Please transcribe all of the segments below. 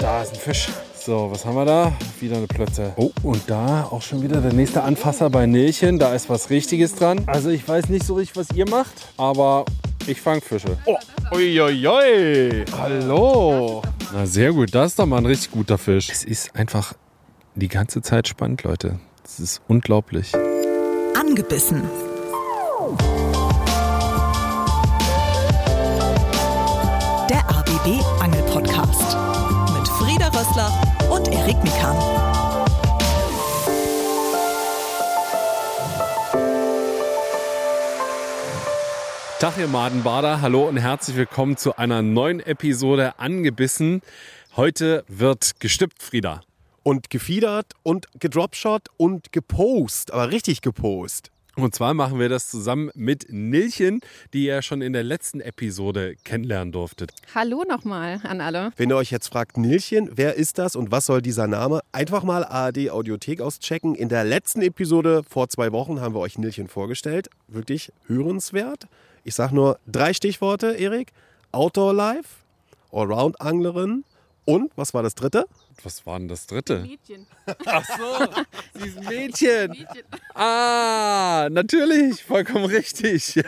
Da ist ein Fisch. So, was haben wir da? Wieder eine Plötze. Oh, und da auch schon wieder der nächste Anfasser bei Nilchen. Da ist was Richtiges dran. Also ich weiß nicht so richtig, was ihr macht, aber ich fange Fische. Oh, uiuiui. Hallo. Na sehr gut, das ist doch mal ein richtig guter Fisch. Es ist einfach die ganze Zeit spannend, Leute. Es ist unglaublich. Angebissen. Der ABB mit Rössler und Erik Mikan. Tag, ihr Madenbader. Hallo und herzlich willkommen zu einer neuen Episode Angebissen. Heute wird gestippt, Frieda. und gefiedert und gedropshot und gepost, aber richtig gepost. Und zwar machen wir das zusammen mit Nilchen, die ihr schon in der letzten Episode kennenlernen durftet. Hallo nochmal an alle. Wenn ihr euch jetzt fragt, Nilchen, wer ist das und was soll dieser Name? Einfach mal ARD Audiothek auschecken. In der letzten Episode vor zwei Wochen haben wir euch Nilchen vorgestellt. Wirklich hörenswert. Ich sage nur drei Stichworte, Erik. Outdoor Life, Allround-Anglerin und, was war das dritte? Was war denn das dritte? Mädchen. Ach so, sie ist ein Mädchen. Ah, natürlich, vollkommen richtig.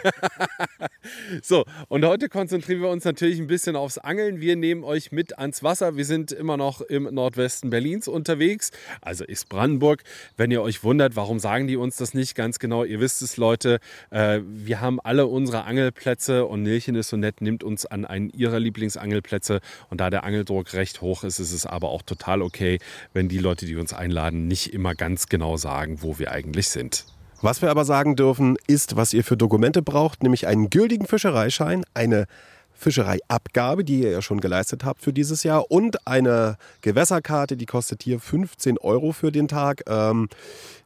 so, und heute konzentrieren wir uns natürlich ein bisschen aufs Angeln. Wir nehmen euch mit ans Wasser. Wir sind immer noch im Nordwesten Berlins unterwegs, also ist Brandenburg. Wenn ihr euch wundert, warum sagen die uns das nicht ganz genau, ihr wisst es, Leute. Äh, wir haben alle unsere Angelplätze und Nilchen ist so nett, nimmt uns an einen ihrer Lieblingsangelplätze. Und da der Angeldruck recht hoch ist, ist es aber auch total okay, wenn die Leute, die uns einladen, nicht immer ganz genau sagen, wo wir eigentlich sind. Was wir aber sagen dürfen, ist, was ihr für Dokumente braucht, nämlich einen gültigen Fischereischein, eine Fischereiabgabe, die ihr ja schon geleistet habt für dieses Jahr und eine Gewässerkarte, die kostet hier 15 Euro für den Tag. Ähm,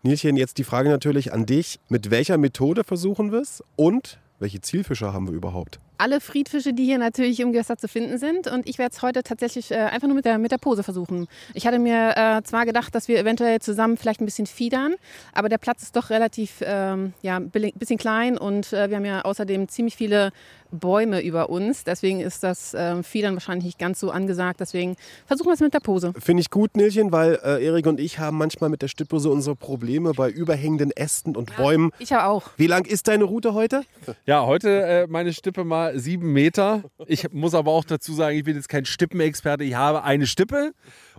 Nilchen, jetzt die Frage natürlich an dich, mit welcher Methode versuchen wir es und welche Zielfischer haben wir überhaupt? Alle Friedfische, die hier natürlich im Gewässer zu finden sind. Und ich werde es heute tatsächlich äh, einfach nur mit der, mit der Pose versuchen. Ich hatte mir äh, zwar gedacht, dass wir eventuell zusammen vielleicht ein bisschen fiedern, aber der Platz ist doch relativ ähm, ja, ein bisschen klein und äh, wir haben ja außerdem ziemlich viele Bäume über uns. Deswegen ist das äh, Fiedern wahrscheinlich nicht ganz so angesagt. Deswegen versuchen wir es mit der Pose. Finde ich gut, Nilchen, weil äh, Erik und ich haben manchmal mit der Stippe so unsere Probleme bei überhängenden Ästen und Bäumen. Ich habe auch. Wie lang ist deine Route heute? Ja, heute äh, meine Stippe mal sieben Meter. Ich muss aber auch dazu sagen, ich bin jetzt kein Stippenexperte. Ich habe eine Stippe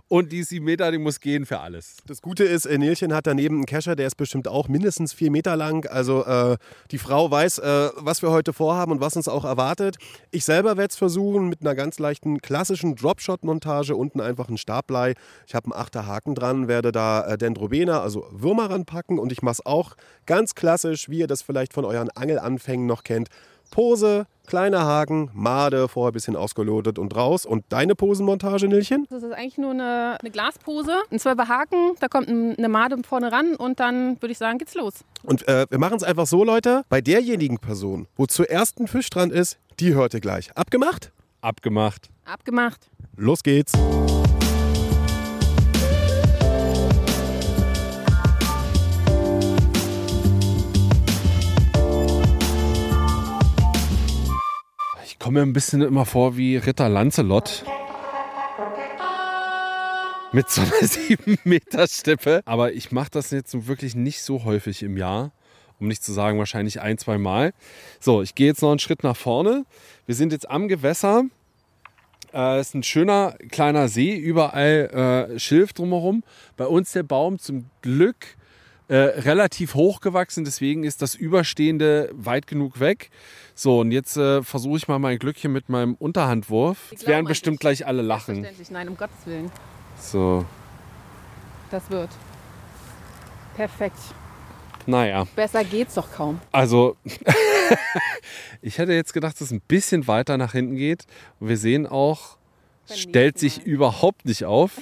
und die sieben Meter, die muss gehen für alles. Das Gute ist, äh, Nilchen hat daneben einen Kescher, der ist bestimmt auch mindestens vier Meter lang. Also äh, die Frau weiß, äh, was wir heute vorhaben und was uns auch erwartet. Ich selber werde es versuchen mit einer ganz leichten klassischen Dropshot-Montage, unten einfach ein Stabblei. Ich habe einen achter Haken dran, werde da äh, Dendrobena, also Würmer ranpacken und ich mache es auch ganz klassisch, wie ihr das vielleicht von euren Angelanfängen noch kennt. Pose, kleiner Haken, Made, vorher ein bisschen ausgelotet und raus. Und deine Posenmontage, Nilchen? Das ist eigentlich nur eine, eine Glaspose, ein zwölfer Haken, da kommt ein- eine Made vorne ran und dann würde ich sagen, geht's los. Und äh, wir machen es einfach so, Leute. Bei derjenigen Person, wo zuerst ein Fisch dran ist, die hört ihr gleich. Abgemacht? Abgemacht. Abgemacht. Los geht's. Komme mir ein bisschen immer vor wie Ritter Lancelot. Mit so einer 7 Meter Stippe. Aber ich mache das jetzt wirklich nicht so häufig im Jahr. Um nicht zu sagen, wahrscheinlich ein, zwei Mal. So, ich gehe jetzt noch einen Schritt nach vorne. Wir sind jetzt am Gewässer. Äh, ist ein schöner kleiner See, überall äh, Schilf drumherum. Bei uns der Baum zum Glück äh, relativ hoch gewachsen, deswegen ist das Überstehende weit genug weg. So, und jetzt äh, versuche ich mal mein Glück hier mit meinem Unterhandwurf. Jetzt werden bestimmt gleich alle lachen. Selbstverständlich. Nein, um Gottes Willen. So, Das wird. Perfekt. naja, Besser geht's doch kaum. also ich hätte jetzt gedacht, dass es ein bisschen weiter nach hinten geht. Und wir sehen auch, stellt sich überhaupt nicht auf.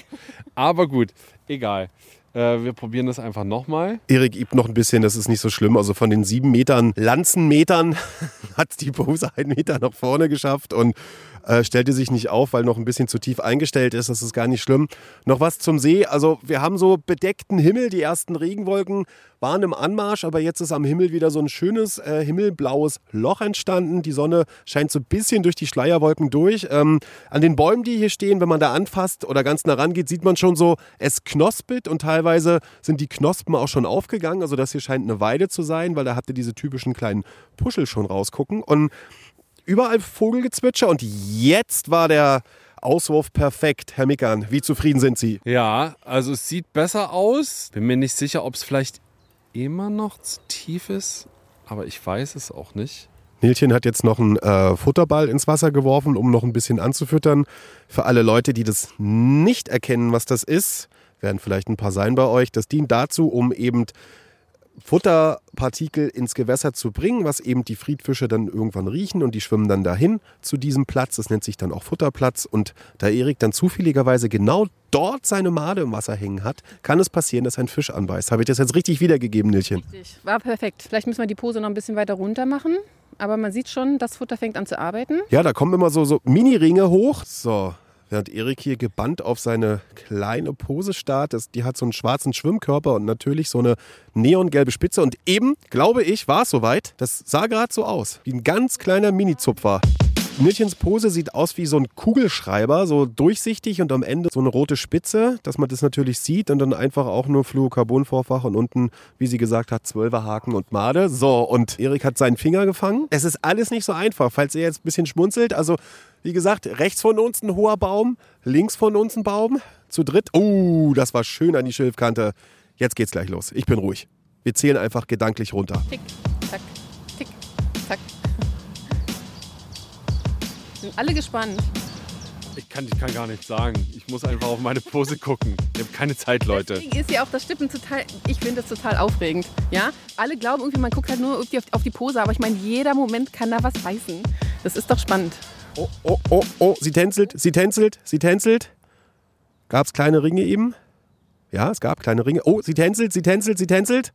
Aber gut, egal. Äh, wir probieren das einfach nochmal. Erik übt noch ein bisschen, das ist nicht so schlimm. Also von den sieben Metern Lanzenmetern hat die Pose einen Meter nach vorne geschafft. Und Äh, stellte sich nicht auf, weil noch ein bisschen zu tief eingestellt ist. Das ist gar nicht schlimm. Noch was zum See. Also wir haben so bedeckten Himmel. Die ersten Regenwolken waren im Anmarsch, aber jetzt ist am Himmel wieder so ein schönes äh, himmelblaues Loch entstanden. Die Sonne scheint so ein bisschen durch die Schleierwolken durch. Ähm, an den Bäumen, die hier stehen, wenn man da anfasst oder ganz nah rangeht, sieht man schon so, es knospelt und teilweise sind die Knospen auch schon aufgegangen. Also das hier scheint eine Weide zu sein, weil da habt ihr diese typischen kleinen Puschel schon rausgucken. Und überall Vogelgezwitscher und jetzt war der Auswurf perfekt. Herr Mickern, wie zufrieden sind Sie? Ja, also es sieht besser aus. Bin mir nicht sicher, ob es vielleicht immer noch zu tief ist, aber ich weiß es auch nicht. Nilchen hat jetzt noch einen äh, Futterball ins Wasser geworfen, um noch ein bisschen anzufüttern. Für alle Leute, die das nicht erkennen, was das ist, werden vielleicht ein paar sein bei euch. Das dient dazu, um eben Futterpartikel ins Gewässer zu bringen, was eben die Friedfische dann irgendwann riechen und die schwimmen dann dahin zu diesem Platz. Das nennt sich dann auch Futterplatz. Und da Erik dann zufälligerweise genau dort seine Made im Wasser hängen hat, kann es passieren, dass ein Fisch anbeißt. Habe ich das jetzt richtig wiedergegeben, Nilchen? Richtig, war perfekt. Vielleicht müssen wir die Pose noch ein bisschen weiter runter machen. Aber man sieht schon, das Futter fängt an zu arbeiten. Ja, da kommen immer so, so Mini-Ringe hoch. So, während Erik hier gebannt auf seine kleine Pose starrt. Die hat so einen schwarzen Schwimmkörper und natürlich so eine neongelbe Spitze. Und eben, glaube ich, war es soweit. Das sah gerade so aus, wie ein ganz kleiner Mini-Zupfer. Nilchens Pose sieht aus wie so ein Kugelschreiber, so durchsichtig und am Ende so eine rote Spitze, dass man das natürlich sieht und dann einfach auch nur Fluorocarbonvorfach und unten, wie sie gesagt hat, Zwölferhaken und Made. So, und Erik hat seinen Finger gefangen. Es ist alles nicht so einfach, falls ihr jetzt ein bisschen schmunzelt. Also, wie gesagt, rechts von uns ein hoher Baum, links von uns ein Baum, zu dritt. Oh, das war schön an die Schilfkante. Jetzt geht's gleich los. Ich bin ruhig. Wir zählen einfach gedanklich runter. Tick, Sind alle gespannt. Ich kann, ich kann gar nichts sagen. Ich muss einfach auf meine Pose gucken. Ich habe keine Zeit, Leute. Deswegen ist ja auch das Stippen total, ich finde das total aufregend. Ja? Alle glauben irgendwie, man guckt halt nur irgendwie auf, auf die Pose, aber ich meine, jeder Moment kann da was beißen. Das ist doch spannend. Oh, oh, oh, oh, sie tänzelt, sie tänzelt, sie tänzelt. Gab es kleine Ringe eben? Ja, es gab kleine Ringe. Oh, sie tänzelt, sie tänzelt, sie tänzelt.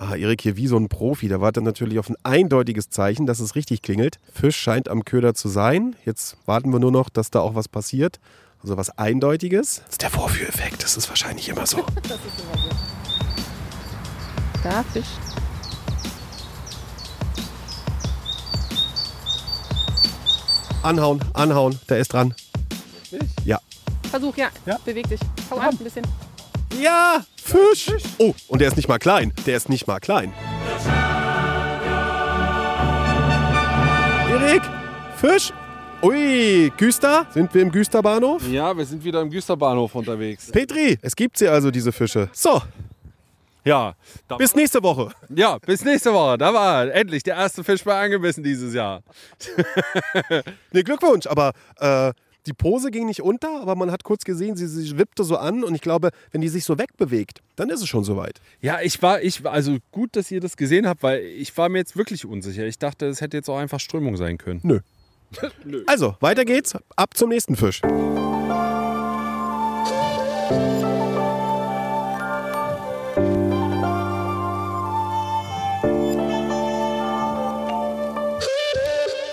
Ah, Erik hier wie so ein Profi. Der wartet natürlich auf ein eindeutiges Zeichen, dass es richtig klingelt. Fisch scheint am Köder zu sein. Jetzt warten wir nur noch, dass da auch was passiert. Also was Eindeutiges. Das ist der Vorführeffekt. Das ist wahrscheinlich immer so. Da, Fisch. Anhauen, anhauen. Der ist dran. Ja. Versuch, ja. Ja. Beweg dich. Hau ab ein bisschen. Ja, Fisch. Oh, und der ist nicht mal klein. Der ist nicht mal klein. Erik, Fisch. Ui, Güster. Sind wir im Güsterbahnhof? Ja, wir sind wieder im Güsterbahnhof unterwegs. Petri, es gibt sie also, diese Fische. So, Ja, bis nächste Woche. ja, bis nächste Woche. Da war er. endlich der erste Fisch bei angebissen dieses Jahr. Ne, Glückwunsch, aber äh, die Pose ging nicht unter, aber man hat kurz gesehen, sie, sie wippte so an und ich glaube, wenn die sich so wegbewegt, dann ist es schon soweit. Ja, ich war, ich war- also gut, dass ihr das gesehen habt, weil ich war mir jetzt wirklich unsicher. Ich dachte, es hätte jetzt auch einfach Strömung sein können. Nö. Also, weiter geht's. Ab zum nächsten Fisch.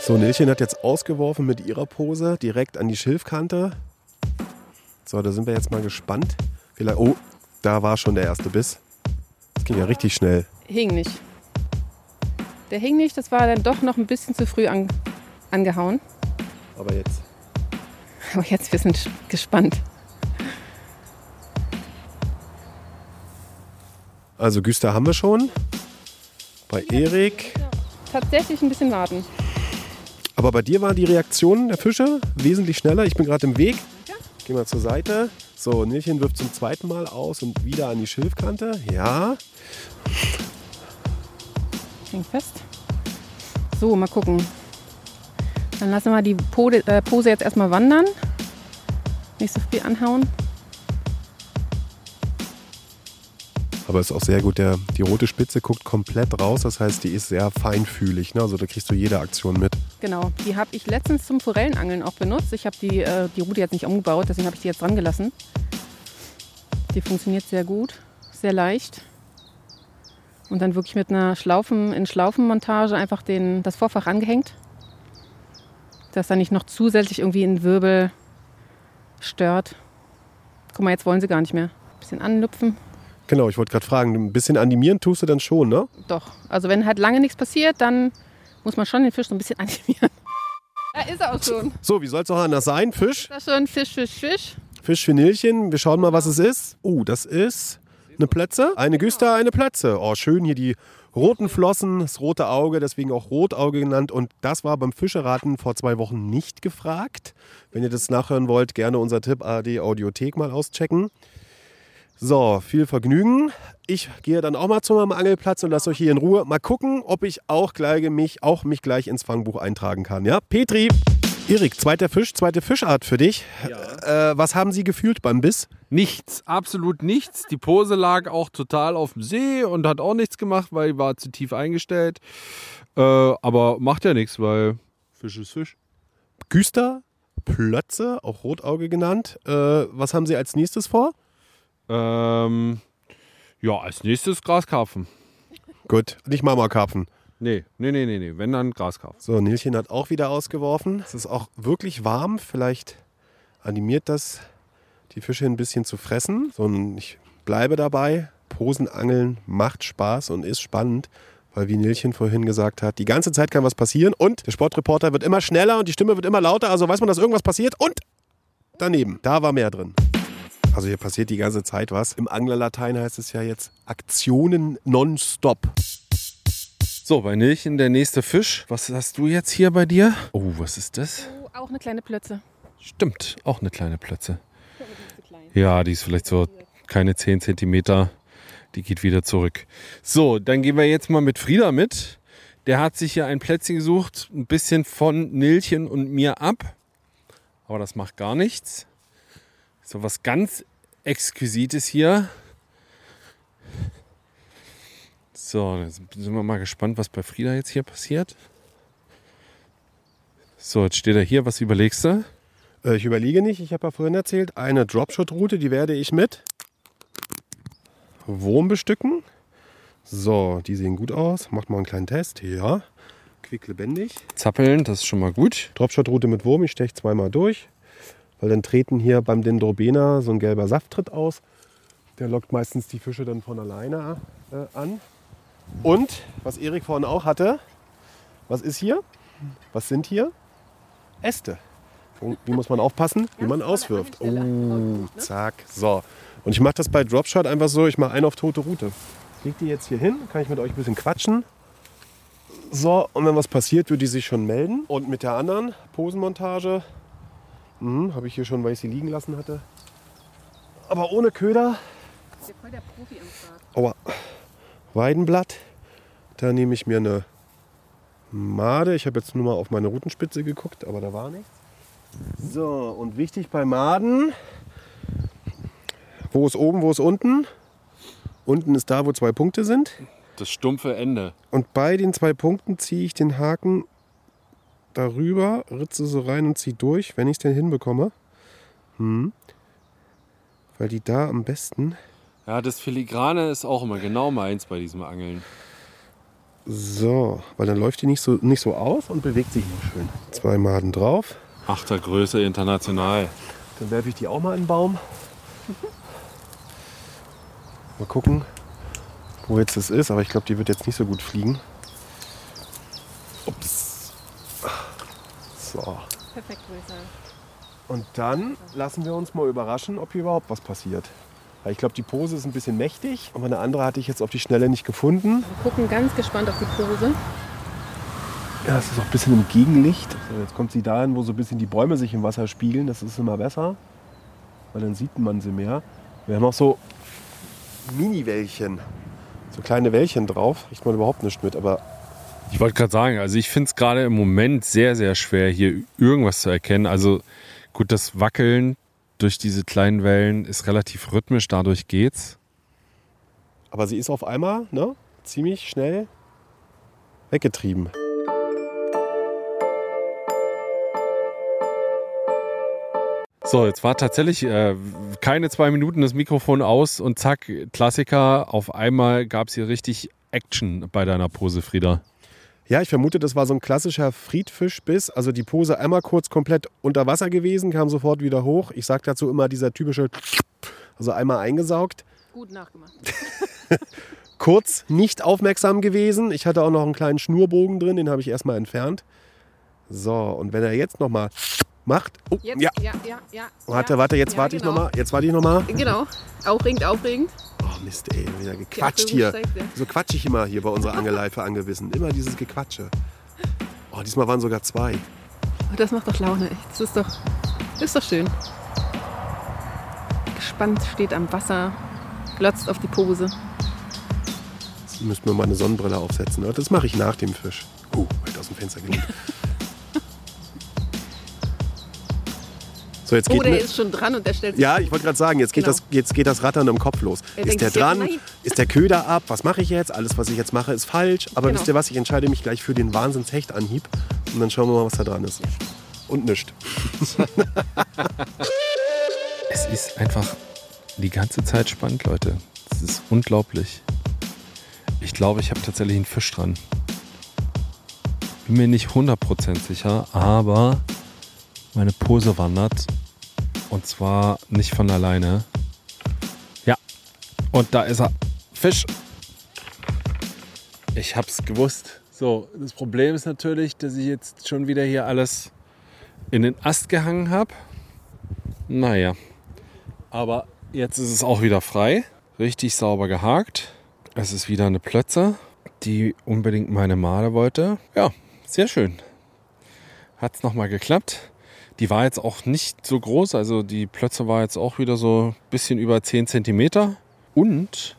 So, Nilchen hat jetzt ausgeworfen mit ihrer Pose direkt an die Schilfkante. So, da sind wir jetzt mal gespannt. Vielleicht, oh, da war schon der erste Biss. Das ging ja richtig schnell. Hing nicht. Der hing nicht, das war dann doch noch ein bisschen zu früh an, angehauen. Aber jetzt. Aber jetzt, wir sind gespannt. Also, Güster haben wir schon. Bei Erik. Tatsächlich ein bisschen warten. Aber bei dir war die Reaktion der Fische wesentlich schneller. Ich bin gerade im Weg. Geh mal zur Seite. So, Nilchen wirft zum zweiten Mal aus und wieder an die Schilfkante. Ja. Hängt fest. So, mal gucken. Dann lassen wir die Pose, äh, Pose jetzt erstmal wandern. Nicht so früh anhauen. Aber ist auch sehr gut. Der, die rote Spitze guckt komplett raus. Das heißt, die ist sehr feinfühlig. Ne? Also da kriegst du jede Aktion mit. Genau, die habe ich letztens zum Forellenangeln auch benutzt. Ich habe die, äh, die Rute jetzt nicht umgebaut, deswegen habe ich die jetzt dran gelassen. Die funktioniert sehr gut, sehr leicht. Und dann wirklich mit einer Schlaufen, in Schlaufenmontage einfach den, das Vorfach angehängt. dass da nicht noch zusätzlich irgendwie ein Wirbel stört. Guck mal, jetzt wollen sie gar nicht mehr. bisschen anlüpfen. Genau, ich wollte gerade fragen, ein bisschen animieren tust du dann schon, ne? Doch. Also wenn halt lange nichts passiert, dann muss man schon den Fisch so ein bisschen animieren. Da ist er auch schon. So, wie soll es auch anders sein? Fisch? Da schon Fisch, Fisch, Fisch. Fisch für Nilchen. Wir schauen mal, was es ist. Oh, das ist eine Plötze. Eine Güster, eine Plötze. Oh, schön hier die roten Flossen, das rote Auge, deswegen auch Rotauge genannt. Und das war beim Fischeraten vor zwei Wochen nicht gefragt. Wenn ihr das nachhören wollt, gerne unser Tipp ARD Audiothek mal auschecken. So, viel Vergnügen. Ich gehe dann auch mal zu meinem Angelplatz und lasse euch hier in Ruhe. Mal gucken, ob ich auch gleich mich, auch mich gleich ins Fangbuch eintragen kann. Ja, Petri. Erik, zweiter Fisch, zweite Fischart für dich. Äh, was haben Sie gefühlt beim Biss? Nichts, absolut nichts. Die Pose lag auch total auf dem See und hat auch nichts gemacht, weil die war zu tief eingestellt. Äh, aber macht ja nichts, weil Fisch ist Fisch. Güster, Plötze, auch Rotauge genannt. Äh, was haben Sie als nächstes vor? Ähm, ja, als nächstes Graskarpfen. Gut, nicht Marmorkarpfen. Nee, nee, nee, nee, nee. Wenn dann Graskarpfen. So, Nilchen hat auch wieder ausgeworfen. Es ist auch wirklich warm. Vielleicht animiert das die Fische ein bisschen zu fressen. So, und ich bleibe dabei. Posenangeln macht Spaß und ist spannend. Weil, wie Nilchen vorhin gesagt hat, die ganze Zeit kann was passieren und der Sportreporter wird immer schneller und die Stimme wird immer lauter. Also weiß man, dass irgendwas passiert und daneben, da war mehr drin. Also hier passiert die ganze Zeit was. Im Anglerlatein heißt es ja jetzt Aktionen nonstop. So, bei Nilchen der nächste Fisch. Was hast du jetzt hier bei dir? Oh, was ist das? Oh, auch eine kleine Plötze. Stimmt, auch eine kleine Plötze. Ja, die ist vielleicht so keine 10 Zentimeter. Die geht wieder zurück. So, dann gehen wir jetzt mal mit Frieda mit. Der hat sich hier ein Plätzchen gesucht, ein bisschen von Nilchen und mir ab. Aber das macht gar nichts. So was ganz Exquisites hier. So, jetzt sind wir mal gespannt, was bei Frieda jetzt hier passiert. So, jetzt steht er hier. Was überlegst du? Äh, Ich überlege nicht, ich habe ja vorhin erzählt, eine Dropshot-Route, die werde ich mit Wurm bestücken. So, die sehen gut aus. Macht mal einen kleinen Test. Ja, quicklebendig. Zappeln, das ist schon mal gut. Dropshot-Route mit Wurm, ich steche zweimal durch. Weil dann treten hier beim Dendrobena so ein gelber Safttritt aus. Der lockt meistens die Fische dann von alleine äh, an. Und, was Erik vorhin auch hatte, was ist hier? Was sind hier? Äste. Und wie muss man aufpassen? Wie man auswirft. Oh, zack. So. Und ich mache das bei Dropshot einfach so, ich mache einen auf tote Route. Ich leg die jetzt hier hin, kann ich mit euch ein bisschen quatschen. So, und wenn was passiert, wird die sich schon melden. Und mit der anderen Posenmontage mhm, habe ich hier schon, weil ich sie liegen lassen hatte. Aber ohne Köder. Ist ja voll der Profi am Start. Aua. Weidenblatt. Da nehme ich mir eine Made. Ich habe jetzt nur mal auf meine Rutenspitze geguckt, aber da war nichts. So, und wichtig bei Maden. Wo ist oben, wo ist unten? Unten ist da, wo zwei Punkte sind. Das stumpfe Ende. Und bei den zwei Punkten ziehe ich den Haken darüber, ritze so rein und ziehe durch, wenn ich es denn hinbekomme. Hm. Weil die da am besten. Ja, das Filigrane ist auch immer genau meins bei diesem Angeln. So, weil dann läuft die nicht so, nicht so aus und bewegt sich noch schön. Zwei Maden drauf. Achter Größe international. Dann werfe ich die auch mal in den Baum. Mal gucken, wo jetzt das ist. Aber ich glaube, die wird jetzt nicht so gut fliegen. Ups. So. Perfekt, würde ich sagen. Und dann lassen wir uns mal überraschen, ob hier überhaupt was passiert. Weil ich glaube, die Pose ist ein bisschen mächtig. Aber eine andere hatte ich jetzt auf die Schnelle nicht gefunden. Wir gucken ganz gespannt auf die Pose. Ja, es ist auch ein bisschen im Gegenlicht. So, jetzt kommt sie dahin, wo so ein bisschen die Bäume sich im Wasser spiegeln. Das ist immer besser, weil dann sieht man sie mehr. Wir haben auch so Mini-Wellchen. So kleine Wellchen drauf. Riecht man überhaupt nicht mit, aber Ich wollte gerade sagen, also ich finde es gerade im Moment sehr, sehr schwer, hier irgendwas zu erkennen. Also gut, das Wackeln durch diese kleinen Wellen ist relativ rhythmisch, dadurch geht's. Aber sie ist auf einmal ne, ziemlich schnell weggetrieben. So, jetzt war tatsächlich äh, keine zwei Minuten das Mikrofon aus und zack, Klassiker. Auf einmal gab es hier richtig Action bei deiner Pose, Frieda. Ja, ich vermute, das war so ein klassischer Friedfischbiss. Also die Pose einmal kurz komplett unter Wasser gewesen, kam sofort wieder hoch. Ich sage dazu immer dieser typische, also einmal eingesaugt. Gut nachgemacht. Kurz nicht aufmerksam gewesen. Ich hatte auch noch einen kleinen Schnurbogen drin, den habe ich erstmal entfernt. So, und wenn er jetzt nochmal macht. Oh, Jetzt, ja. ja, ja, ja. Warte, warte, jetzt Ja, warte ich genau. nochmal. Jetzt warte ich nochmal. Genau. Aufregend, aufregend. Oh Mist, ey, wieder gequatscht hier. So quatsch ich immer hier bei unserer Angeleife angewiesen. Immer dieses Gequatsche. Oh, diesmal waren sogar zwei. Oh, das macht doch Laune. echt. Das ist doch, das ist doch schön. Gespannt steht am Wasser, glotzt auf die Pose. Jetzt müssten wir mal eine Sonnenbrille aufsetzen. Das mache ich nach dem Fisch. Uh, weit aus dem Fenster gelehnt. So, jetzt geht Oh, der ne- ist schon dran und der stellt sich. Ja, ich wollte gerade sagen, jetzt geht, Genau. das, jetzt geht das Rattern im Kopf los. Er ist der ja, dran? nein. Ist der Köder ab? Was mache ich jetzt? Alles, was ich jetzt mache, ist falsch. Aber Genau. wisst ihr was? Ich entscheide mich gleich für den Wahnsinns-Hechtanhieb. Und dann schauen wir mal, was da dran ist. Und nischt. Es ist einfach die ganze Zeit spannend, Leute. Es ist unglaublich. Ich glaube, ich habe tatsächlich einen Fisch dran. Bin mir nicht 100% sicher, aber meine Pose wandert. Und zwar nicht von alleine. Ja, und da ist er. Fisch. Ich hab's gewusst. So, das Problem ist natürlich, dass ich jetzt schon wieder hier alles in den Ast gehangen habe. Naja, aber jetzt ist es auch wieder frei. Richtig sauber gehakt. Es ist wieder eine Plötze, die unbedingt meine Male wollte. Ja, sehr schön. Hat es nochmal geklappt. Die war jetzt auch nicht so groß. Also die Plötze war jetzt auch wieder so ein bisschen über 10 cm. Und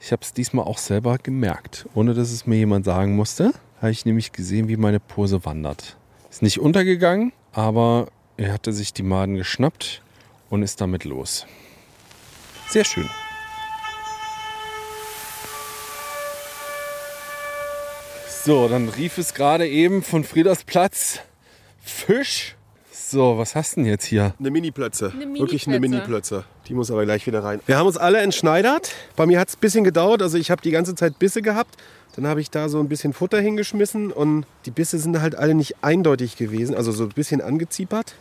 ich habe es diesmal auch selber gemerkt. Ohne dass es mir jemand sagen musste, habe ich nämlich gesehen, wie meine Pose wandert. Ist nicht untergegangen, aber er hatte sich die Maden geschnappt und ist damit los. Sehr schön. So, dann rief es gerade eben von Frieders Platz Fisch. So, was hast du denn jetzt hier? Eine Mini-Plötze. Eine Wirklich eine Mini-Plötze. Die muss aber gleich wieder rein. Wir haben uns alle entschneidert. Bei mir hat es ein bisschen gedauert. Also ich habe die ganze Zeit Bisse gehabt. Dann habe ich da so ein bisschen Futter hingeschmissen. Und die Bisse sind halt alle nicht eindeutig gewesen. Also so ein bisschen angeziepert.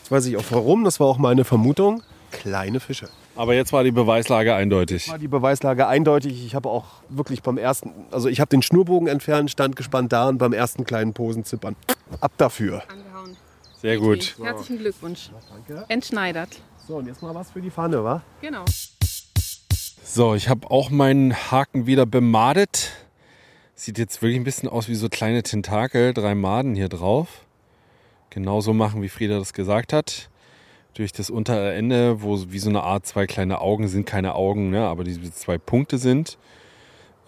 Jetzt weiß ich auch warum. Das war auch meine Vermutung. Kleine Fische. Aber jetzt war die Beweislage eindeutig. War die Beweislage eindeutig. Ich habe auch wirklich beim ersten, also ich habe den Schnurbogen entfernt, stand gespannt da und beim ersten kleinen Posenzippern. Ab dafür. Sehr gut. Herzlichen Glückwunsch. Danke. Entschneidert. So, und jetzt mal was für die Pfanne, wa? Genau. So, ich habe auch meinen Haken wieder bemadet. Sieht jetzt wirklich ein bisschen aus wie so kleine Tentakel, drei Maden hier drauf. Genauso machen, wie Frieda das gesagt hat. Durch das untere Ende, wo wie so eine Art zwei kleine Augen sind, keine Augen, ne, aber diese zwei Punkte sind.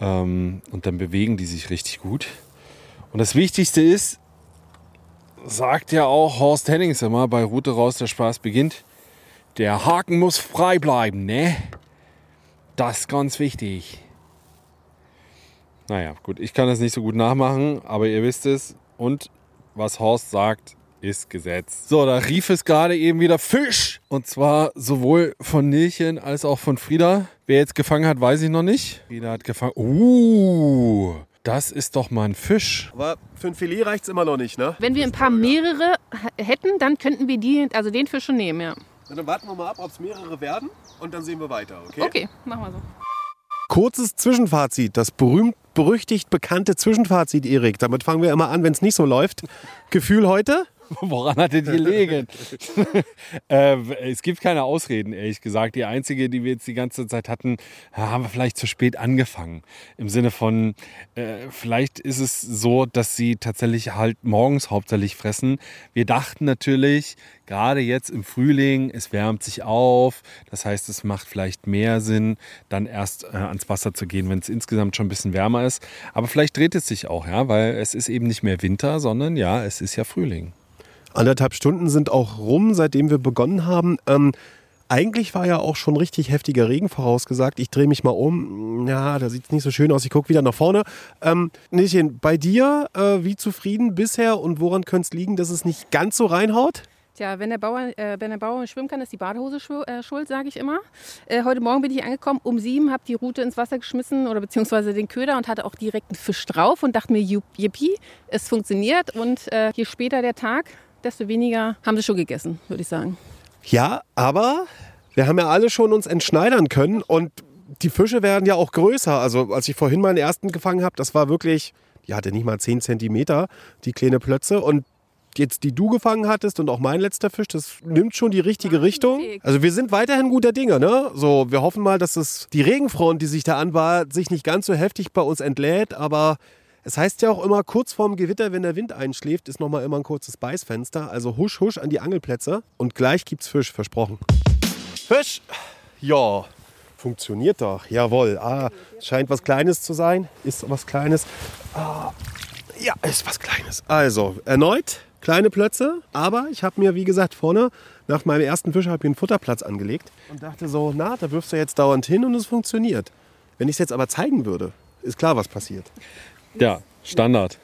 Ähm, und dann bewegen die sich richtig gut. Und das Wichtigste ist, sagt ja auch Horst Hennings immer bei Route raus, der Spaß beginnt. Der Haken muss frei bleiben, ne? Das ist ganz wichtig. Naja, gut, ich kann das nicht so gut nachmachen, aber ihr wisst es. Und was Horst sagt, ist Gesetz. So, da rief es gerade eben wieder Fisch. Und zwar sowohl von Nilchen als auch von Frieda. Wer jetzt gefangen hat, weiß ich noch nicht. Frieda hat gefangen. Uh, das ist doch mal ein Fisch. Aber für ein Filet reicht es immer noch nicht, ne? Wenn wir ein paar mehrere hätten, dann könnten wir die, also den Fisch schon nehmen, ja. Na, dann warten wir mal ab, ob es mehrere werden und dann sehen wir weiter, okay? Okay, machen wir so. Kurzes Zwischenfazit, das berühmt berüchtigt bekannte Zwischenfazit, Erik. Damit fangen wir immer an, wenn es nicht so läuft. Gefühl heute? Woran hat es gelegen? äh, es gibt keine Ausreden, ehrlich gesagt. Die einzige, die wir jetzt die ganze Zeit hatten, haben wir vielleicht zu spät angefangen. Im Sinne von, äh, vielleicht ist es so, dass sie tatsächlich halt morgens hauptsächlich fressen. Wir dachten natürlich, gerade jetzt im Frühling, es wärmt sich auf. Das heißt, es macht vielleicht mehr Sinn, dann erst äh, ans Wasser zu gehen, wenn es insgesamt schon ein bisschen wärmer ist. Aber vielleicht dreht es sich auch, ja, weil es ist eben nicht mehr Winter, sondern ja, es ist ja Frühling. Anderthalb Stunden sind auch rum, seitdem wir begonnen haben. Ähm, eigentlich war ja auch schon richtig heftiger Regen vorausgesagt. Ich drehe mich mal um. Ja, da sieht es nicht so schön aus. Ich gucke wieder nach vorne. Ähm, Nilchen, bei dir, äh, wie zufrieden bisher und woran könnte es liegen, dass es nicht ganz so reinhaut? Tja, wenn der, Bauer, äh, wenn der Bauer schwimmen kann, ist die Badehose schw äh, schuld, sage ich immer. Äh, heute Morgen bin ich angekommen, um sieben, habe die Rute ins Wasser geschmissen oder beziehungsweise den Köder und hatte auch direkt einen Fisch drauf und dachte mir, yippie, es funktioniert. Und äh, je später der Tag, desto weniger haben sie schon gegessen, würde ich sagen. Ja, aber wir haben ja alle schon uns entschneidern können und die Fische werden ja auch größer. Also als ich vorhin meinen ersten gefangen habe, das war wirklich, die hatte nicht mal 10 Zentimeter, die kleine Plötze. Und jetzt die du gefangen hattest und auch mein letzter Fisch, das nimmt schon die richtige Richtung. Also wir sind weiterhin guter Dinge, ne? So, wir hoffen mal, dass es die Regenfront, die sich da anbahnt, sich nicht ganz so heftig bei uns entlädt, aber es heißt ja auch immer, kurz vorm Gewitter, wenn der Wind einschläft, ist nochmal immer ein kurzes Beißfenster. Also husch, husch an die Angelplätze und gleich gibt's Fisch, versprochen. Fisch! Ja, funktioniert doch. Jawohl. Ah, scheint was Kleines zu sein. Ist was Kleines. Ah, ja, ist was Kleines. Also, erneut kleine Plötze, aber ich habe mir, wie gesagt, vorne nach meinem ersten Fisch habe ich einen Futterplatz angelegt und dachte so, na, da wirfst du jetzt dauernd hin und es funktioniert. Wenn ich es jetzt aber zeigen würde, ist klar, was passiert. Ja, Standard.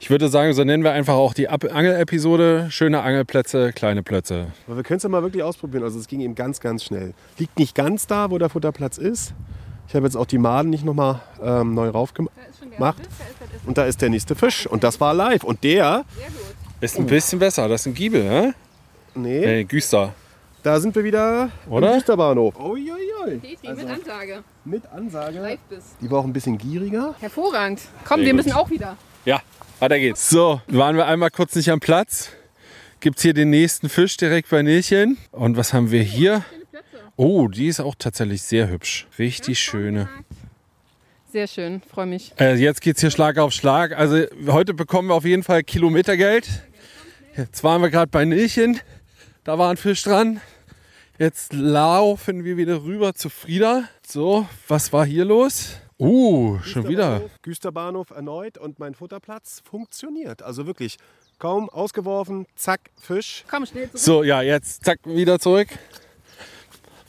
Ich würde sagen, so nennen wir einfach auch die Angel-Episode. Schöne Angelplätze, kleine Plötze. Aber wir können es ja mal wirklich ausprobieren. Also es ging eben ganz, ganz schnell. Liegt nicht ganz da, wo der Futterplatz ist. Ich habe jetzt auch die Maden nicht nochmal ähm, neu raufgemacht. Und da ist der nächste Fisch. Und das war live. Und der, Ist ein bisschen besser. Das ist ein Giebel, ne? nee, Hey, Güster. Da sind wir wieder Oder? am Güterbahnhof. Uiuiui. Petri mit Ansage. Mit Ansage. Live bist. Die war auch ein bisschen gieriger. Hervorragend. Komm, Sehr wir gut. müssen auch wieder. Ja, weiter geht's. So, waren wir einmal kurz nicht am Platz. Gibt's hier den nächsten Fisch direkt bei Nilchen. Und was haben wir hier? Oh, die ist auch tatsächlich sehr hübsch. Richtig schöne. Sehr schön, freue mich. Äh, jetzt geht's hier Schlag auf Schlag. Also heute bekommen wir auf jeden Fall Kilometergeld. Jetzt waren wir gerade bei Nilchen. Da war ein Fisch dran. Jetzt laufen wir wieder rüber zu Frieda. So, was war hier los? Uh, schon wieder. Güsterbahnhof erneut und mein Futterplatz funktioniert. Also wirklich kaum ausgeworfen, zack, Fisch. Komm, schnell zurück. So, ja, jetzt zack, wieder zurück.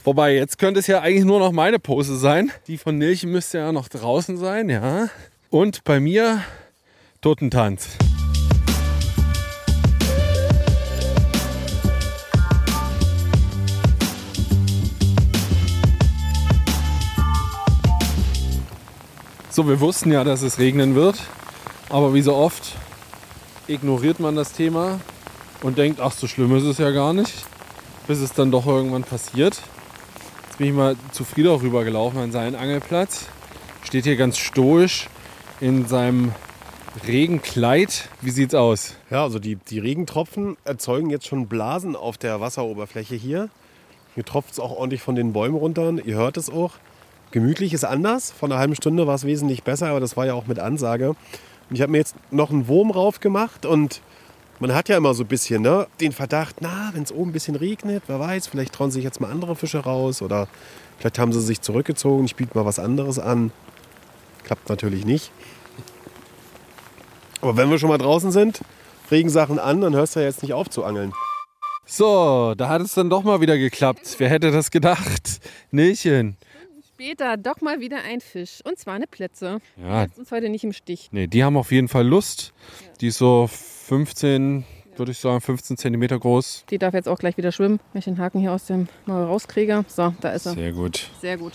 Wobei, jetzt könnte es ja eigentlich nur noch meine Pose sein. Die von Nilchen müsste ja noch draußen sein, ja. Und bei mir Totentanz. So, wir wussten ja, dass es regnen wird. Aber wie so oft ignoriert man das Thema und denkt, ach, so schlimm ist es ja gar nicht. Bis es dann doch irgendwann passiert. Jetzt bin ich mal zu Frieda rübergelaufen an seinen Angelplatz. Steht hier ganz stoisch in seinem Regenkleid. Wie sieht's aus? Ja, also die, die Regentropfen erzeugen jetzt schon Blasen auf der Wasseroberfläche hier. Hier tropft es auch ordentlich von den Bäumen runter. Ihr hört es auch. Gemütlich ist anders. Vor einer halben Stunde war es wesentlich besser, aber das war ja auch mit Ansage. Und ich habe mir jetzt noch einen Wurm rauf gemacht und man hat ja immer so ein bisschen ne, den Verdacht, na, wenn es oben ein bisschen regnet, wer weiß, vielleicht trauen sich jetzt mal andere Fische raus oder vielleicht haben sie sich zurückgezogen, ich biete mal was anderes an. Klappt natürlich nicht. Aber wenn wir schon mal draußen sind, Regensachen an, dann hörst du ja jetzt nicht auf zu angeln. So, da hat es dann doch mal wieder geklappt. Wer hätte das gedacht? Nilchen. Später doch mal wieder ein Fisch. Und zwar eine Plätze. Ja, Lässt uns heute nicht im Stich. nee, die haben auf jeden Fall Lust. Die ist so 15, würde ich sagen, 15 Zentimeter groß. Die darf jetzt auch gleich wieder schwimmen, wenn ich den Haken hier aus dem Maul rauskriege. So, da ist er. Sehr gut. Sehr gut.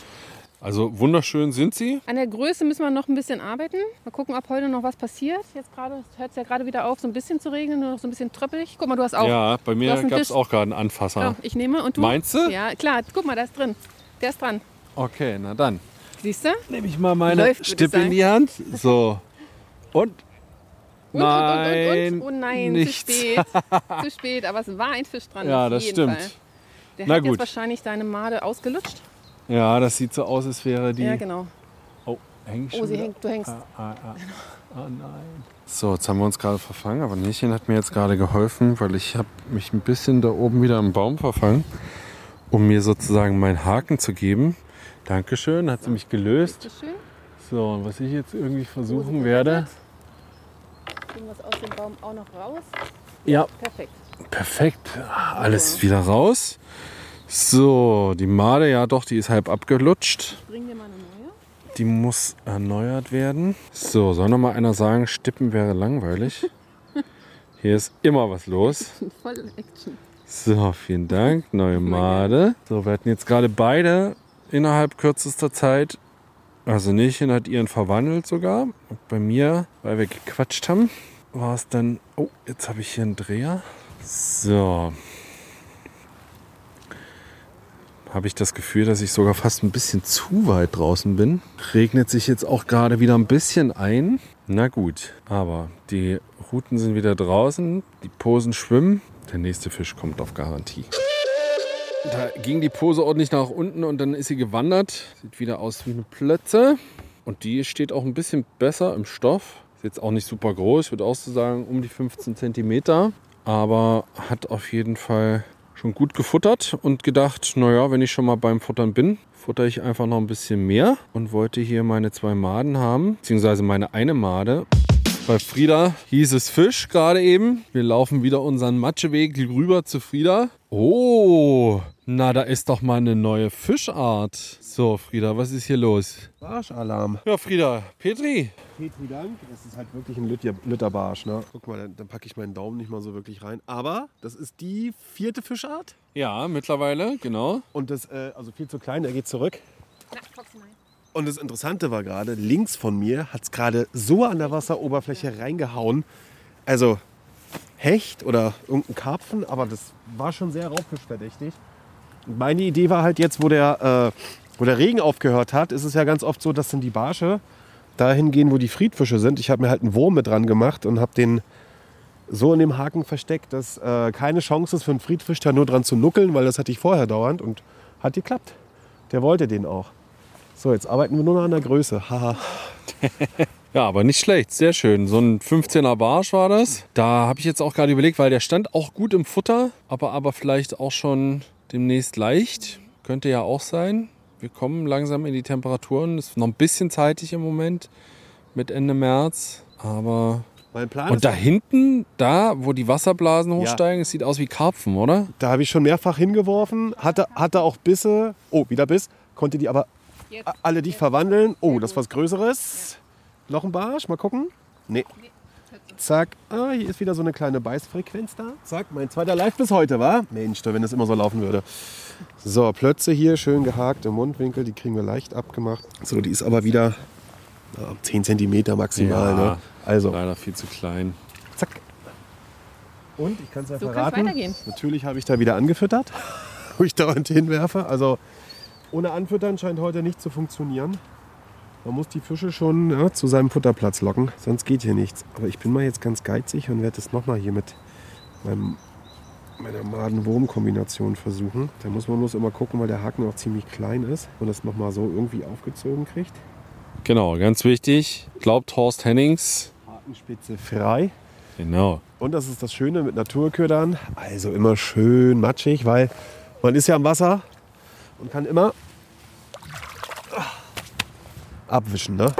Also wunderschön sind sie. An der Größe müssen wir noch ein bisschen arbeiten. Mal gucken, ob heute noch was passiert. Jetzt gerade hört es ja gerade wieder auf, so ein bisschen zu regnen, nur noch so ein bisschen tröppelig. Guck mal, du hast auch. Ja, bei mir gab es auch gerade einen Anfasser. Ja, ich nehme und du. Meinst du? Ja, klar. Guck mal, da ist drin. Der ist dran. Okay, na dann. Siehst du? Nehme ich mal meine Läuft, ich Stippe in die Hand. So. Und? Und, Nein, und, und, und. Oh nein, nichts. zu spät. zu spät, aber es war ein Fisch dran. Ja, auf das jeden stimmt. Fall. Der Na hat gut. jetzt wahrscheinlich deine Made ausgelutscht. Ja, das sieht so aus, als wäre die. Ja, genau. Oh, hängt Oh, schon sie wieder? hängt, du hängst. Ah, ah, ah. Oh nein. So, jetzt haben wir uns gerade verfangen, aber Nilchen hat mir jetzt gerade geholfen, weil ich habe mich ein bisschen da oben wieder im Baum verfangen, um mir sozusagen meinen Haken zu geben. Dankeschön, hat sie mich gelöst. Bitteschön. So, und was ich jetzt irgendwie versuchen werde. Kriegen wir es aus dem Baum auch noch raus? Ja, Perfekt. perfekt. Alles wieder raus. So, die Made, ja doch, die ist halb abgelutscht. Bringen wir mal eine neue. Die muss erneuert werden. So, soll noch mal einer sagen, Stippen wäre langweilig? Hier ist immer was los. Voll Action. So, vielen Dank. Neue Made. So, wir hatten jetzt gerade beide innerhalb kürzester Zeit. Also Nilchen hat ihren verwandelt sogar. Und bei mir, weil wir gequatscht haben, war es dann. Oh, jetzt habe ich hier einen Dreher. So. Habe ich das Gefühl, dass ich sogar fast ein bisschen zu weit draußen bin. Regnet sich jetzt auch gerade wieder ein bisschen ein. Na gut, aber die Routen sind wieder draußen, die Posen schwimmen. Der nächste Fisch kommt auf Garantie. Da ging die Pose ordentlich nach unten und dann ist sie gewandert. Sieht wieder aus wie eine Plötze. Und die steht auch ein bisschen besser im Stoff. Ist jetzt auch nicht super groß, ich würde auch so sagen um die 15 cm. Aber hat auf jeden Fall schon gut gefuttert und gedacht, naja, wenn ich schon mal beim Futtern bin, futter ich einfach noch ein bisschen mehr und wollte hier meine zwei Maden haben, beziehungsweise meine eine Made. Bei Frieda hieß es Fisch gerade eben. Wir laufen wieder unseren Matscheweg rüber zu Frieda. Oh, na, da ist doch mal eine neue Fischart. So, Frieda, was ist hier los? Barschalarm. Ja, Frieda, Petri. Petri Dank. Das ist halt wirklich ein Lütter, Lütterbarsch. Ne? Guck mal, dann, dann packe ich meinen Daumen nicht mal so wirklich rein. Aber das ist die vierte Fischart. Ja, mittlerweile, genau. Und das, äh, also viel zu klein, er geht zurück. Und das Interessante war gerade, links von mir hat es gerade so an der Wasseroberfläche reingehauen. Also Hecht oder irgendein Karpfen, aber das war schon sehr raubfischverdächtig. Meine Idee war halt jetzt, wo der, äh, wo der Regen aufgehört hat, ist es ja ganz oft so, dass dann die Barsche dahin gehen, wo die Friedfische sind. Ich habe mir halt einen Wurm mit dran gemacht und habe den so in dem Haken versteckt, dass äh, keine Chance ist für einen Friedfisch da nur dran zu nuckeln, weil das hatte ich vorher dauernd und hat geklappt. Der wollte den auch. So, jetzt arbeiten wir nur noch an der Größe. Haha. Ja, aber nicht schlecht, sehr schön. So ein 15er Barsch war das. Da habe ich jetzt auch gerade überlegt, weil der stand auch gut im Futter, aber, aber vielleicht auch schon demnächst leicht. Könnte ja auch sein. Wir kommen langsam in die Temperaturen. Ist noch ein bisschen zeitig im Moment mit Ende März. Aber. Mein Plan Und da hinten, da, wo die Wasserblasen hochsteigen, es sieht aus wie Karpfen, oder? da habe ich schon mehrfach hingeworfen, hatte, hatte auch Bisse. Oh, wieder Biss. Konnte die aber alle dich verwandeln. Oh, das ist was Größeres. Noch ein Barsch, mal gucken. Nee. Zack. Ah, hier ist wieder so eine kleine Beißfrequenz da. Zack, mein zweiter Live bis heute, war? Mensch, wenn das immer so laufen würde. So, Plötze hier, schön gehakt im Mundwinkel. Die kriegen wir leicht abgemacht. So, die ist aber wieder ja, 10 cm maximal. Ja. Ne? Also, Leider viel zu klein. zack. Und ich kann es ja So verraten. weitergehen. Natürlich habe ich da wieder angefüttert, wo ich dauernd hinwerfe. Also ohne Anfüttern scheint heute nicht zu funktionieren. Man muss die Fische schon ja, zu seinem Futterplatz locken, sonst geht hier nichts. Aber ich bin mal jetzt ganz geizig und werde es nochmal hier mit meinem, meiner Maden-Wurm-Kombination versuchen. Da muss man bloß immer gucken, weil der Haken auch ziemlich klein ist und das nochmal so irgendwie aufgezogen kriegt. Genau, ganz wichtig. Glaubt Horst Hennings. Hakenspitze frei. Genau. Und das ist das Schöne mit Naturködern. Also immer schön matschig, weil man ist ja am Wasser und kann immer abwischen. Ne?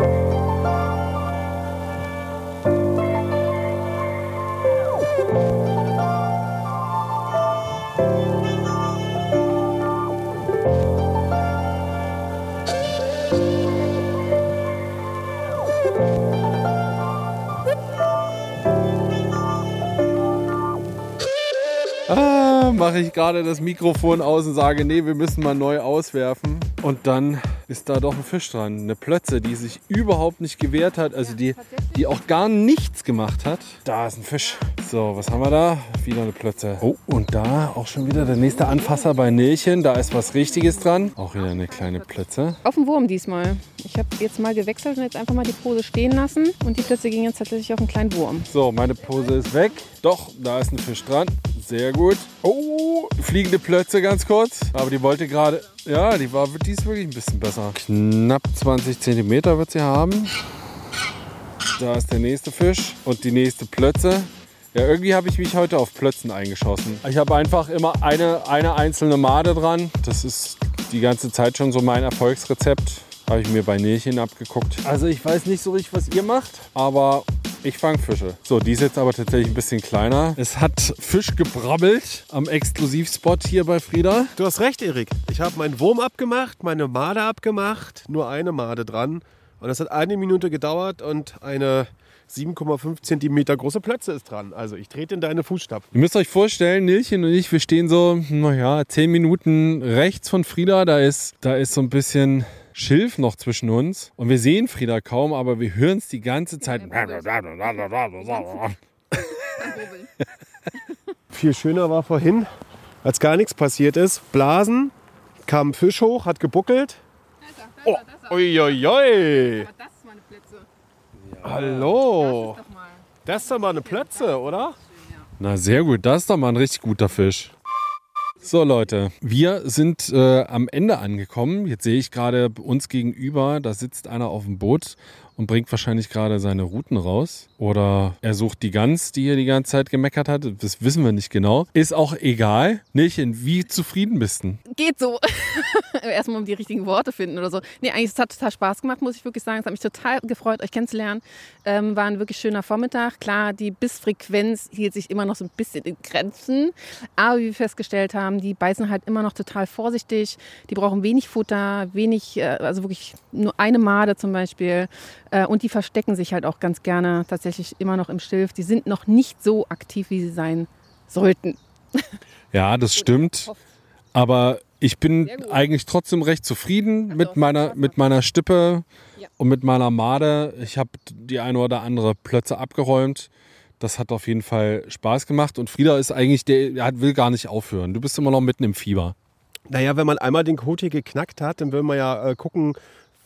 Ah, mache ich gerade das Mikrofon aus und sage, nee, wir müssen mal neu auswerfen. Und dann ist da doch ein Fisch dran. Eine Plötze, die sich überhaupt nicht gewehrt hat, also die, die auch gar nichts gemacht hat. Da ist ein Fisch. So, was haben wir da? Wieder eine Plötze. Oh, und da auch schon wieder der nächste Anfasser bei Nilchen. Da ist was Richtiges dran. Auch wieder eine kleine Plötze. Auf den Wurm diesmal. Ich habe jetzt mal gewechselt und jetzt einfach mal die Pose stehen lassen. Und die Plätze gingen jetzt tatsächlich auf einen kleinen Wurm. So, meine Pose ist weg. Doch, da ist ein Fisch dran. Sehr gut. Oh, fliegende Plötze ganz kurz. Aber die wollte gerade, ja, die, war, die ist wirklich ein bisschen besser. Knapp 20 cm wird sie haben. Da ist der nächste Fisch und die nächste Plötze. Ja, irgendwie habe ich mich heute auf Plötzen eingeschossen. Ich habe einfach immer eine, eine einzelne Made dran. Das ist die ganze Zeit schon so mein Erfolgsrezept. Habe ich mir bei Nilchen abgeguckt. Also ich weiß nicht so richtig, was ihr macht, aber ich fange Fische. So, die ist jetzt aber tatsächlich ein bisschen kleiner. Es hat Fisch gebrabbelt am Exklusivspot hier bei Frieda. Du hast recht, Erik. Ich habe meinen Wurm abgemacht, meine Made abgemacht, nur eine Made dran. Und das hat eine Minute gedauert und eine 7,5 Zentimeter große Plötze ist dran. Also ich trete in deine Fußstapfen. Ihr müsst euch vorstellen, Nilchen und ich, wir stehen so, naja, zehn Minuten rechts von Frieda. Da ist, da ist so ein bisschen Schilf noch zwischen uns. Und wir sehen Frieda kaum, aber wir hören es die ganze Zeit. Viel schöner war vorhin, als gar nichts passiert ist. Blasen, kam ein Fisch hoch, hat gebuckelt. Oh, uiuiui. Das ist meine Plätze. Hallo. Doch mal. Das ist doch mal eine Plötze, oder? Na sehr gut, das ist doch mal ein richtig guter Fisch. So Leute, wir sind äh, am Ende angekommen. Jetzt sehe ich gerade uns gegenüber, da sitzt einer auf dem Boot und bringt wahrscheinlich gerade seine Routen raus. Oder er sucht die Gans, die hier die ganze Zeit gemeckert hat. Das wissen wir nicht genau. Ist auch egal. Nilchen, wie zufrieden bist du? Geht so. Erstmal um die richtigen Worte finden oder so. Nee, eigentlich es hat total Spaß gemacht, muss ich wirklich sagen. Es hat mich total gefreut, euch kennenzulernen. Ähm, war ein wirklich schöner Vormittag. Klar, die Bissfrequenz hielt sich immer noch so ein bisschen in Grenzen. Aber wie wir festgestellt haben, die beißen halt immer noch total vorsichtig. Die brauchen wenig Futter, wenig, äh, also wirklich nur eine Made zum Beispiel. Äh, und die verstecken sich halt auch ganz gerne tatsächlich immer noch im Schilf. Die sind noch nicht so aktiv, wie sie sein sollten. Ja, das stimmt. Aber ich bin eigentlich trotzdem recht zufrieden mit meiner, mit meiner Stippe Ja. und mit meiner Made. Ich habe die eine oder andere Plötze abgeräumt. Das hat auf jeden Fall Spaß gemacht. Und Frieda ist eigentlich, der, der will gar nicht aufhören. Du bist immer noch mitten im Fieber. Naja, wenn man einmal den hier geknackt hat, dann will man ja äh, gucken,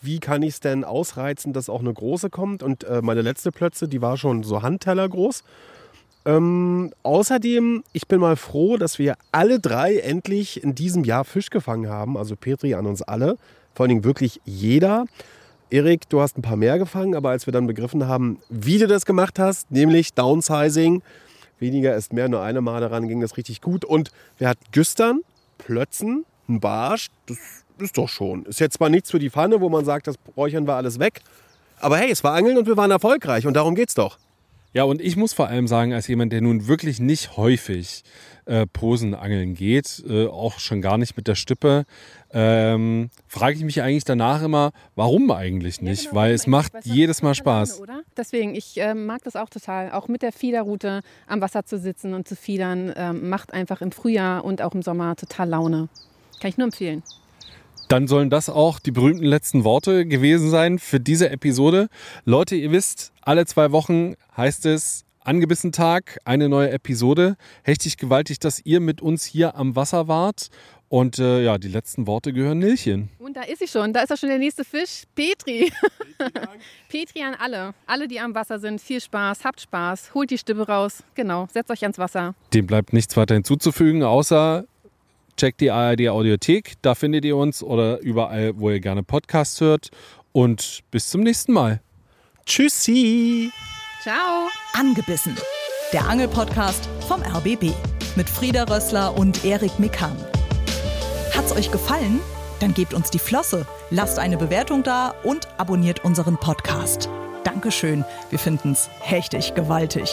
wie kann ich es denn ausreizen, dass auch eine große kommt. Und äh, meine letzte Plötze, die war schon so Handteller groß. Ähm, außerdem, ich bin mal froh, dass wir alle drei endlich in diesem Jahr Fisch gefangen haben. Also Petri an uns alle. Vor allen Dingen wirklich jeder. Erik, du hast ein paar mehr gefangen, aber als wir dann begriffen haben, wie du das gemacht hast, nämlich Downsizing, weniger ist mehr, nur eine Male ran, ging das richtig gut. Und wir hatten Güstern, Plötzen, ein Barsch, das ist doch schon. Ist jetzt zwar nichts für die Pfanne, wo man sagt, das räuchern wir alles weg. Aber hey, es war Angeln und wir waren erfolgreich und darum geht's doch. Ja, und ich muss vor allem sagen, als jemand, der nun wirklich nicht häufig äh, Posenangeln geht, äh, auch schon gar nicht mit der Stippe, ähm, frage ich mich eigentlich danach immer, warum eigentlich nicht? genau, Weil es macht jedes Mal Spaß. Oder? Deswegen, ich ähm, mag das auch total. Auch mit der Fiederroute am Wasser zu sitzen und zu fiedern, ähm, macht einfach im Frühjahr und auch im Sommer total Laune. Kann ich nur empfehlen. Dann sollen das auch die berühmten letzten Worte gewesen sein für diese Episode. Leute, ihr wisst, alle zwei Wochen heißt es Angebissen Tag, eine neue Episode. Hechtig gewaltig, dass ihr mit uns hier am Wasser wart. Und äh, ja, die letzten Worte gehören Nilchen. Und da ist sie schon. Da ist auch schon der nächste Fisch. Petri. Petri an alle. Alle, die am Wasser sind. Viel Spaß. Habt Spaß. Holt die Stimme raus. Genau. Setzt euch ans Wasser. Dem bleibt nichts weiter hinzuzufügen, außer checkt die ARD Audiothek. Da findet ihr uns oder überall, wo ihr gerne Podcasts hört. Und bis zum nächsten Mal. Tschüssi! Ciao. Angebissen. Der Angelpodcast vom RBB. Mit Frieda Rössler und Erik Mikan. Hat's euch gefallen? Dann gebt uns die Flosse, lasst eine Bewertung da und abonniert unseren Podcast. Dankeschön, wir finden's hechtig gewaltig.